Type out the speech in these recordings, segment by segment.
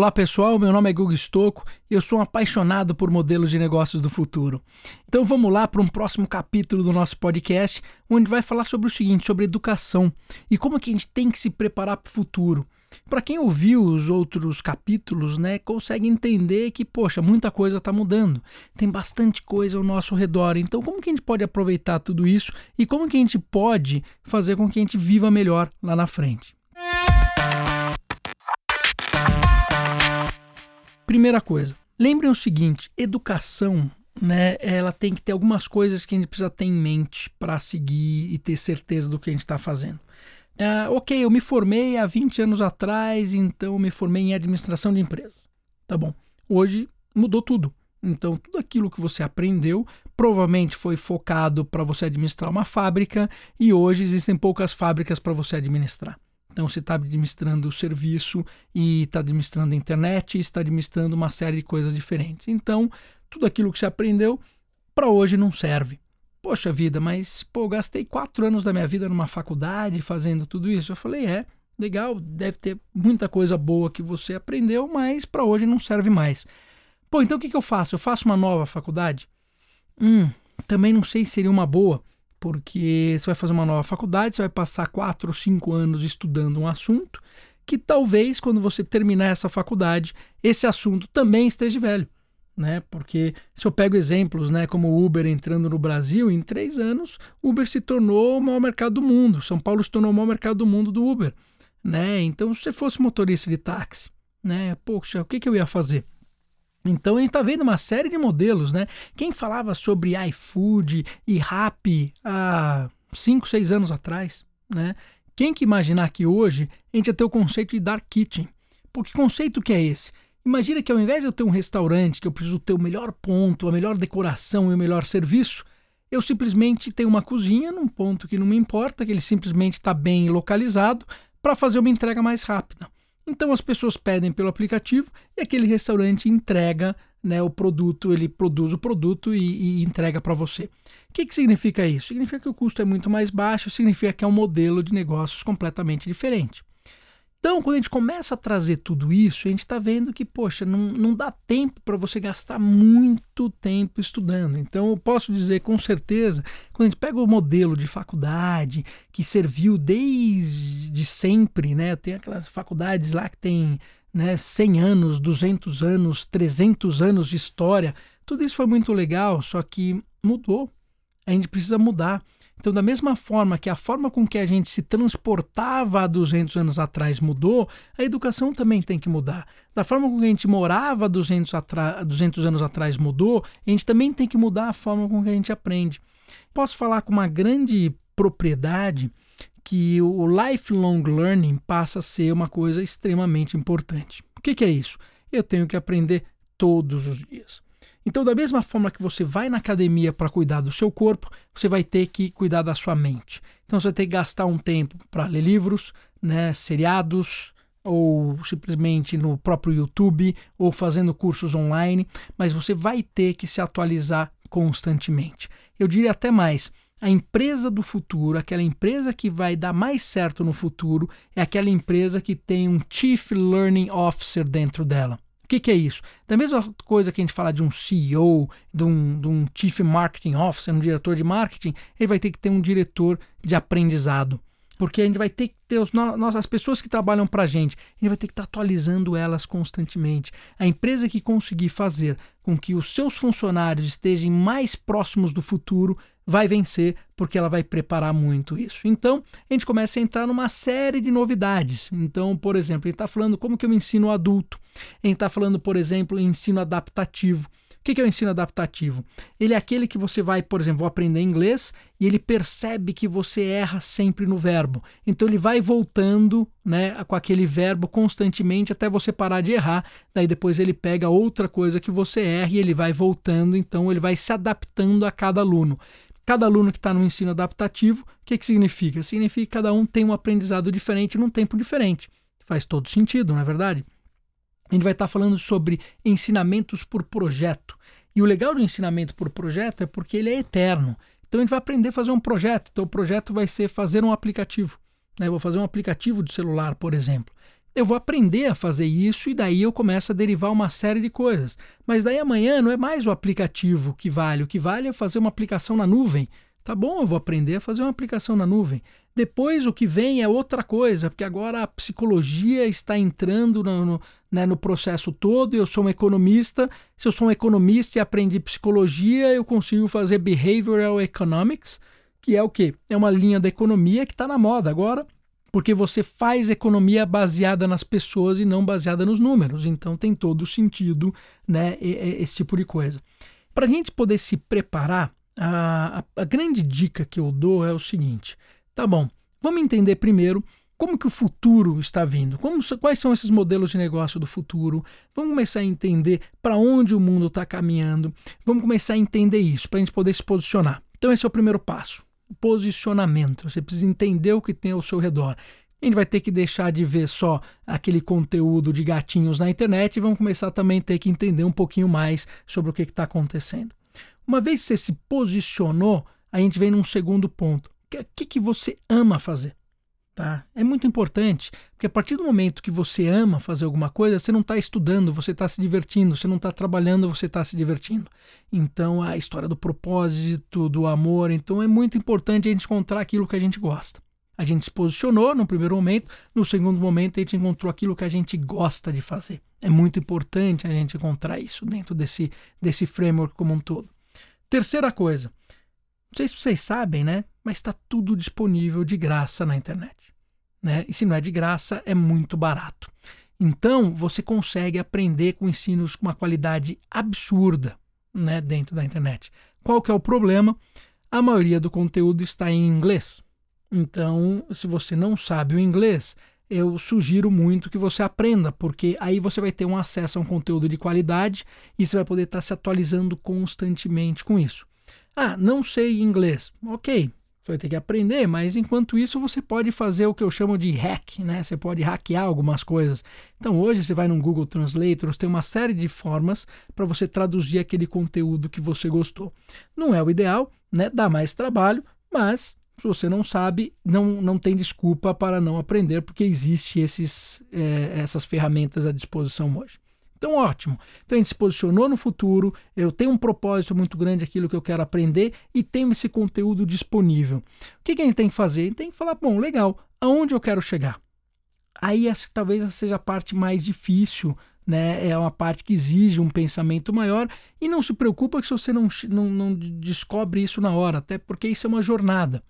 Olá pessoal, meu nome é Gugu Stocco e eu sou um apaixonado por modelos de negócios do futuro. Então vamos lá para um próximo capítulo do nosso podcast, onde vai falar sobre o seguinte, sobre educação e como que a gente tem que se preparar para o futuro. Para quem ouviu os outros capítulos, né, consegue entender que, poxa, muita coisa está mudando. Tem bastante coisa ao nosso redor. Então, como que a gente pode aproveitar tudo isso e como que a gente pode fazer com que a gente viva melhor lá na frente? Primeira coisa, lembrem o seguinte: educação, né? Ela tem que ter algumas coisas que a gente precisa ter em mente para seguir e ter certeza do que a gente está fazendo. Uh, ok, eu me formei há 20 anos atrás, então me formei em administração de empresas. Tá bom. Hoje mudou tudo. Então, tudo aquilo que você aprendeu provavelmente foi focado para você administrar uma fábrica e hoje existem poucas fábricas para você administrar. Então você está administrando o serviço e está administrando a internet, está administrando uma série de coisas diferentes. Então, tudo aquilo que você aprendeu para hoje não serve. Poxa vida, mas pô, gastei quatro anos da minha vida numa faculdade fazendo tudo isso. Eu falei, é, legal, deve ter muita coisa boa que você aprendeu, mas para hoje não serve mais. Pô, então o que, que eu faço? Eu faço uma nova faculdade? Hum, também não sei se seria uma boa porque você vai fazer uma nova faculdade, você vai passar quatro ou cinco anos estudando um assunto que talvez quando você terminar essa faculdade, esse assunto também esteja velho. Né? Porque se eu pego exemplos, né, como o Uber entrando no Brasil, em três anos, Uber se tornou o maior mercado do mundo. São Paulo se tornou o maior mercado do mundo do Uber. Né? Então, se você fosse motorista de táxi, né, poxa, o que, que eu ia fazer? Então a gente está vendo uma série de modelos, né? Quem falava sobre iFood e Rappi há 5, 6 anos atrás, né? Quem que imaginar que hoje a gente ia ter o conceito de dark kitchen? Por que conceito que é esse? Imagina que ao invés de eu ter um restaurante que eu preciso ter o melhor ponto, a melhor decoração e o melhor serviço, eu simplesmente tenho uma cozinha num ponto que não me importa, que ele simplesmente está bem localizado para fazer uma entrega mais rápida. Então as pessoas pedem pelo aplicativo e aquele restaurante entrega né, o produto, ele produz o produto e, e entrega para você. O que, que significa isso? Significa que o custo é muito mais baixo, significa que é um modelo de negócios completamente diferente. Então, quando a gente começa a trazer tudo isso, a gente está vendo que, poxa, não, não dá tempo para você gastar muito tempo estudando. Então, eu posso dizer com certeza, quando a gente pega o modelo de faculdade que serviu desde sempre, né? Tem aquelas faculdades lá que tem né, 100 anos, 200 anos, 300 anos de história. Tudo isso foi muito legal, só que mudou. A gente precisa mudar. Então, da mesma forma que a forma com que a gente se transportava há 200 anos atrás mudou, a educação também tem que mudar. Da forma com que a gente morava 200, 200 anos atrás mudou, a gente também tem que mudar a forma com que a gente aprende. Posso falar com uma grande propriedade que o lifelong learning passa a ser uma coisa extremamente importante. O que, que é isso? Eu tenho que aprender todos os dias. Então, da mesma forma que você vai na academia para cuidar do seu corpo, você vai ter que cuidar da sua mente. Então, você vai ter que gastar um tempo para ler livros, né, seriados, ou simplesmente no próprio YouTube, ou fazendo cursos online, mas você vai ter que se atualizar constantemente. Eu diria até mais. A empresa do futuro, aquela empresa que vai dar mais certo no futuro, é aquela empresa que tem um Chief Learning Officer dentro dela que, que é isso? Da mesma coisa que a gente fala de um CEO, de um, de um Chief Marketing Officer, um diretor de marketing, ele vai ter que ter um diretor de aprendizado. Porque a gente vai ter que ter os, as pessoas que trabalham para a gente, a gente vai ter que estar tá atualizando elas constantemente. A empresa que conseguir fazer com que os seus funcionários estejam mais próximos do futuro vai vencer, porque ela vai preparar muito isso. Então, a gente começa a entrar numa série de novidades. Então, por exemplo, a gente está falando como que eu ensino o adulto. A gente está falando, por exemplo, em ensino adaptativo. O que é o ensino adaptativo? Ele é aquele que você vai, por exemplo, aprender inglês e ele percebe que você erra sempre no verbo. Então ele vai voltando né, com aquele verbo constantemente até você parar de errar. Daí depois ele pega outra coisa que você erra e ele vai voltando. Então ele vai se adaptando a cada aluno. Cada aluno que está no ensino adaptativo, o que, que significa? Significa que cada um tem um aprendizado diferente num tempo diferente. Faz todo sentido, não é verdade? A gente vai estar tá falando sobre ensinamentos por projeto. E o legal do ensinamento por projeto é porque ele é eterno. Então a gente vai aprender a fazer um projeto. Então o projeto vai ser fazer um aplicativo. Né? Eu vou fazer um aplicativo de celular, por exemplo. Eu vou aprender a fazer isso e daí eu começo a derivar uma série de coisas. Mas daí amanhã não é mais o aplicativo que vale, o que vale é fazer uma aplicação na nuvem. Tá bom, eu vou aprender a fazer uma aplicação na nuvem. Depois o que vem é outra coisa, porque agora a psicologia está entrando no, no, né, no processo todo. Eu sou um economista. Se eu sou um economista e aprendi psicologia, eu consigo fazer behavioral economics, que é o quê? É uma linha da economia que está na moda agora, porque você faz economia baseada nas pessoas e não baseada nos números. Então tem todo sentido né, esse tipo de coisa. Para a gente poder se preparar a, a, grande dica que eu dou é o seguinte: tá bom, vamos entender primeiro como que o futuro está vindo, como, quais são esses modelos de negócio do futuro, vamos começar a entender para onde o mundo está caminhando, vamos começar a entender isso para a gente poder se posicionar. Então esse é o primeiro passo, posicionamento. Você precisa entender o que tem ao seu redor. A gente vai ter que deixar de ver só aquele conteúdo de gatinhos na internet e vamos começar também a ter que entender um pouquinho mais sobre o que está acontecendo. Uma vez que você se posicionou, a gente vem num segundo ponto. O que, que você ama fazer? Tá? É muito importante, porque a partir do momento que você ama fazer alguma coisa, você não está estudando, você está se divertindo, você não está trabalhando, você está se divertindo. Então, a história do propósito, do amor, então é muito importante a gente encontrar aquilo que a gente gosta. A gente se posicionou no primeiro momento, no segundo momento a gente encontrou aquilo que a gente gosta de fazer. É muito importante a gente encontrar isso dentro desse, desse framework como um todo. Terceira coisa, não sei se vocês sabem, né? Mas está tudo disponível de graça na internet. Né? E se não é de graça, é muito barato. Então, você consegue aprender com ensinos com uma qualidade absurda né, dentro da internet. Qual que é o problema? A maioria do conteúdo está em inglês. Então, se você não sabe o inglês, eu sugiro muito que você aprenda, porque aí você vai ter um acesso a um conteúdo de qualidade e você vai poder estar se atualizando constantemente com isso. Ah, não sei inglês. Ok, você vai ter que aprender, mas enquanto isso você pode fazer o que eu chamo de hack, né? Você pode hackear algumas coisas. Então hoje você vai no Google Translator, tem uma série de formas para você traduzir aquele conteúdo que você gostou. Não é o ideal, né? Dá mais trabalho, mas se você não sabe, não, não tem desculpa para não aprender, porque existe esses, é, essas ferramentas à disposição hoje. Então, ótimo. Então, a gente se posicionou no futuro, eu tenho um propósito muito grande, aquilo que eu quero aprender, e tenho esse conteúdo disponível. O que, que a gente tem que fazer? A gente tem que falar, bom, legal, aonde eu quero chegar? Aí, essa, talvez essa seja a parte mais difícil, né? É uma parte que exige um pensamento maior, e não se preocupa se você não, não, não descobre isso na hora, até porque isso é uma jornada.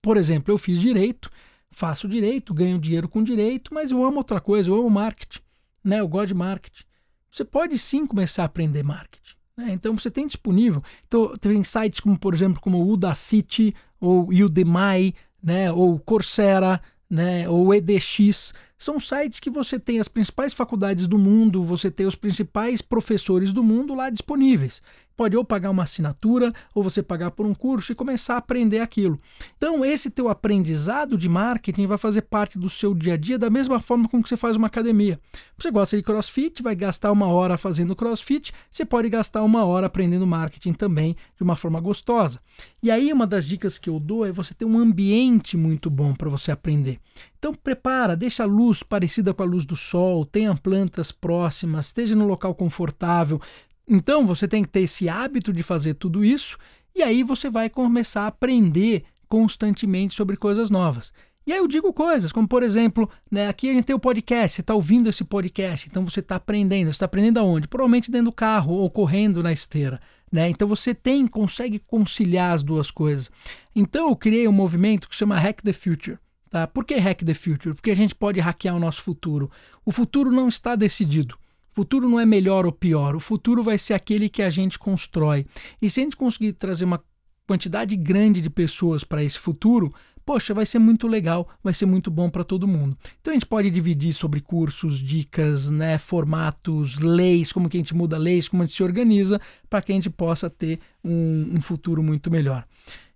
Por exemplo, eu fiz direito, faço direito, ganho dinheiro com direito, mas eu amo outra coisa, eu amo marketing, né? Eu gosto de marketing. Você pode sim começar a aprender marketing. Né? Então você tem disponível. Então tem sites como, por exemplo, como o Udacity ou Udemy, né? Ou Coursera, né? Ou EDX são sites que você tem as principais faculdades do mundo, você tem os principais professores do mundo lá disponíveis. Pode ou pagar uma assinatura, ou você pagar por um curso e começar a aprender aquilo. Então, esse teu aprendizado de marketing vai fazer parte do seu dia a dia da mesma forma como que você faz uma academia. Você gosta de crossfit, vai gastar uma hora fazendo crossfit, você pode gastar uma hora aprendendo marketing também de uma forma gostosa. E aí, uma das dicas que eu dou é você ter um ambiente muito bom para você aprender. Então prepara, deixa a luz parecida com a luz do sol, tenha plantas próximas, esteja no local confortável. Então você tem que ter esse hábito de fazer tudo isso e aí você vai começar a aprender constantemente sobre coisas novas. E aí eu digo coisas, como por exemplo, né, aqui a gente tem o podcast, você está ouvindo esse podcast, então você está aprendendo. Você está aprendendo aonde? Provavelmente dentro do carro ou correndo na esteira. Né? Então você tem, consegue conciliar as duas coisas. Então eu criei um movimento que se chama Hack the Future. Tá? Por que Hack the Future? Porque a gente pode hackear o nosso futuro. O futuro não está decidido. O futuro não é melhor ou pior. O futuro vai ser aquele que a gente constrói. E se a gente conseguir trazer uma quantidade grande de pessoas para esse futuro, poxa, vai ser muito legal, vai ser muito bom para todo mundo. Então a gente pode dividir sobre cursos, dicas, né, formatos, leis, como que a gente muda leis, como a gente se organiza para que a gente possa ter um, um futuro muito melhor.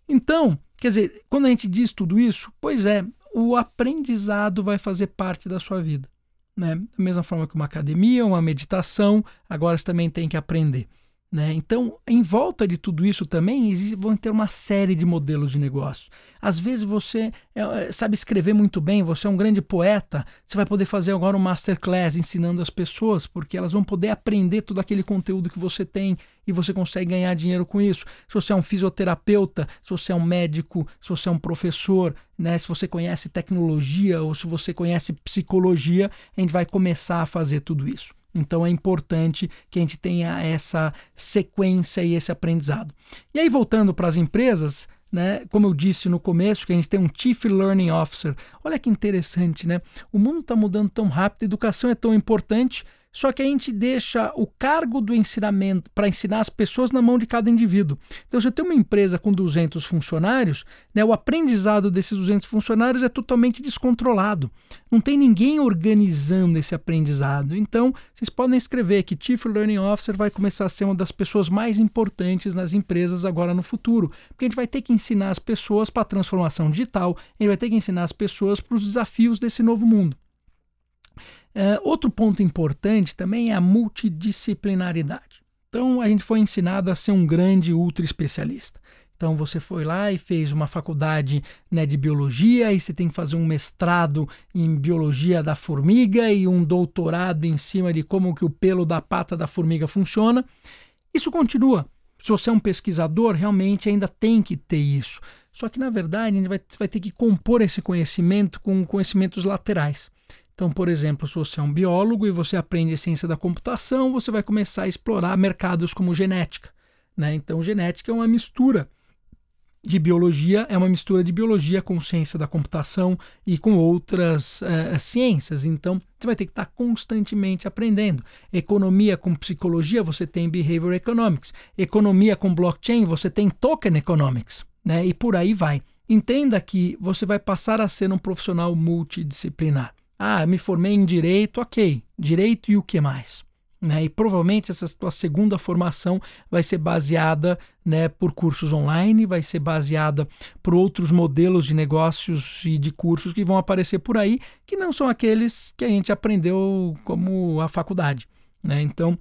Então, quer dizer, quando a gente diz tudo isso, pois é, o aprendizado vai fazer parte da sua vida. Né? Da mesma forma que uma academia, uma meditação, agora você também tem que aprender. Né? Então, em volta de tudo isso também existe, vão ter uma série de modelos de negócio. Às vezes você é, é, sabe escrever muito bem, você é um grande poeta, você vai poder fazer agora um masterclass ensinando as pessoas, porque elas vão poder aprender todo aquele conteúdo que você tem e você consegue ganhar dinheiro com isso. Se você é um fisioterapeuta, se você é um médico, se você é um professor, né, se você conhece tecnologia ou se você conhece psicologia, a gente vai começar a fazer tudo isso. Então é importante que a gente tenha essa sequência e esse aprendizado. E aí, voltando para as empresas, né, como eu disse no começo, que a gente tem um Chief Learning Officer. Olha que interessante, né? O mundo está mudando tão rápido, educação é tão importante só que a gente deixa o cargo do ensinamento para ensinar as pessoas na mão de cada indivíduo. Então, se eu tenho uma empresa com 200 funcionários, né, o aprendizado desses 200 funcionários é totalmente descontrolado. Não tem ninguém organizando esse aprendizado. Então, vocês podem escrever que Chief Learning Officer vai começar a ser uma das pessoas mais importantes nas empresas agora no futuro, porque a gente vai ter que ensinar as pessoas para a transformação digital, a gente vai ter que ensinar as pessoas para os desafios desse novo mundo. Uh, outro ponto importante também é a multidisciplinaridade. Então, a gente foi ensinado a ser um grande ultra especialista. Então, você foi lá e fez uma faculdade né, de biologia, e você tem que fazer um mestrado em biologia da formiga e um doutorado em cima de como que o pelo da pata da formiga funciona. Isso continua. Se você é um pesquisador, realmente ainda tem que ter isso. Só que, na verdade, a gente vai, vai ter que compor esse conhecimento com conhecimentos laterais. Então, por exemplo, se você é um biólogo e você aprende ciência da computação, você vai começar a explorar mercados como genética. Né? Então, genética é uma mistura de biologia, é uma mistura de biologia com ciência da computação e com outras uh, ciências. Então, você vai ter que estar constantemente aprendendo. Economia com psicologia, você tem behavior economics. Economia com blockchain, você tem token economics. Né? E por aí vai. Entenda que você vai passar a ser um profissional multidisciplinar. Ah, me formei em direito, ok. Direito e o que mais? Né? E provavelmente essa tua segunda formação vai ser baseada né, por cursos online, vai ser baseada por outros modelos de negócios e de cursos que vão aparecer por aí, que não são aqueles que a gente aprendeu como a faculdade. Né? Então,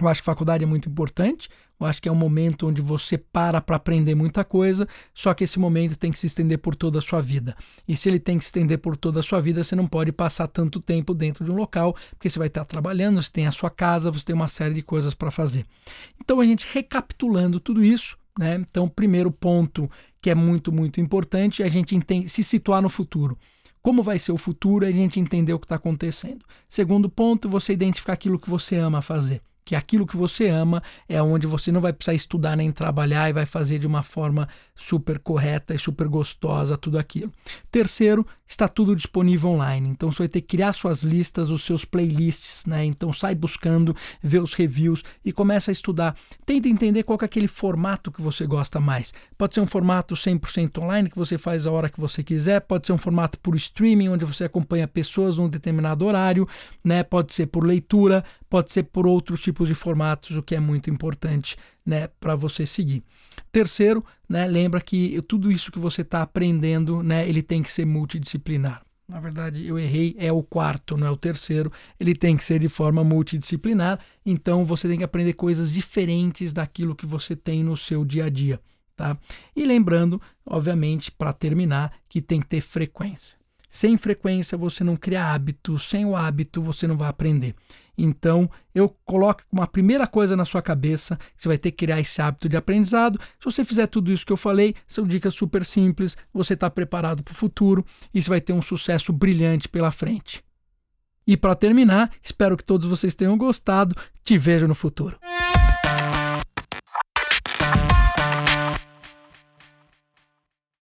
eu acho que faculdade é muito importante. Eu acho que é um momento onde você para para aprender muita coisa, só que esse momento tem que se estender por toda a sua vida. E se ele tem que se estender por toda a sua vida, você não pode passar tanto tempo dentro de um local, porque você vai estar trabalhando, você tem a sua casa, você tem uma série de coisas para fazer. Então, a gente recapitulando tudo isso, né? Então, primeiro ponto que é muito, muito importante é a gente se situar no futuro como vai ser o futuro, a gente entender o que está acontecendo. Segundo ponto, você identificar aquilo que você ama fazer que aquilo que você ama é onde você não vai precisar estudar nem trabalhar e vai fazer de uma forma super correta e super gostosa tudo aquilo. Terceiro, está tudo disponível online. Então você vai ter que criar suas listas, os seus playlists, né? Então sai buscando, vê os reviews e começa a estudar. Tenta entender qual é aquele formato que você gosta mais. Pode ser um formato 100% online que você faz a hora que você quiser, pode ser um formato por streaming onde você acompanha pessoas num determinado horário, né? Pode ser por leitura, pode ser por outros tipos de formatos, o que é muito importante né, para você seguir. Terceiro, né, lembra que tudo isso que você está aprendendo, né, ele tem que ser multidisciplinar. Na verdade, eu errei, é o quarto, não é o terceiro. Ele tem que ser de forma multidisciplinar. Então, você tem que aprender coisas diferentes daquilo que você tem no seu dia a dia. Tá? E lembrando, obviamente, para terminar, que tem que ter frequência. Sem frequência, você não cria hábito. Sem o hábito, você não vai aprender. Então, eu coloco uma primeira coisa na sua cabeça, você vai ter que criar esse hábito de aprendizado. Se você fizer tudo isso que eu falei, são dicas super simples, você está preparado para o futuro e você vai ter um sucesso brilhante pela frente. E para terminar, espero que todos vocês tenham gostado. Te vejo no futuro.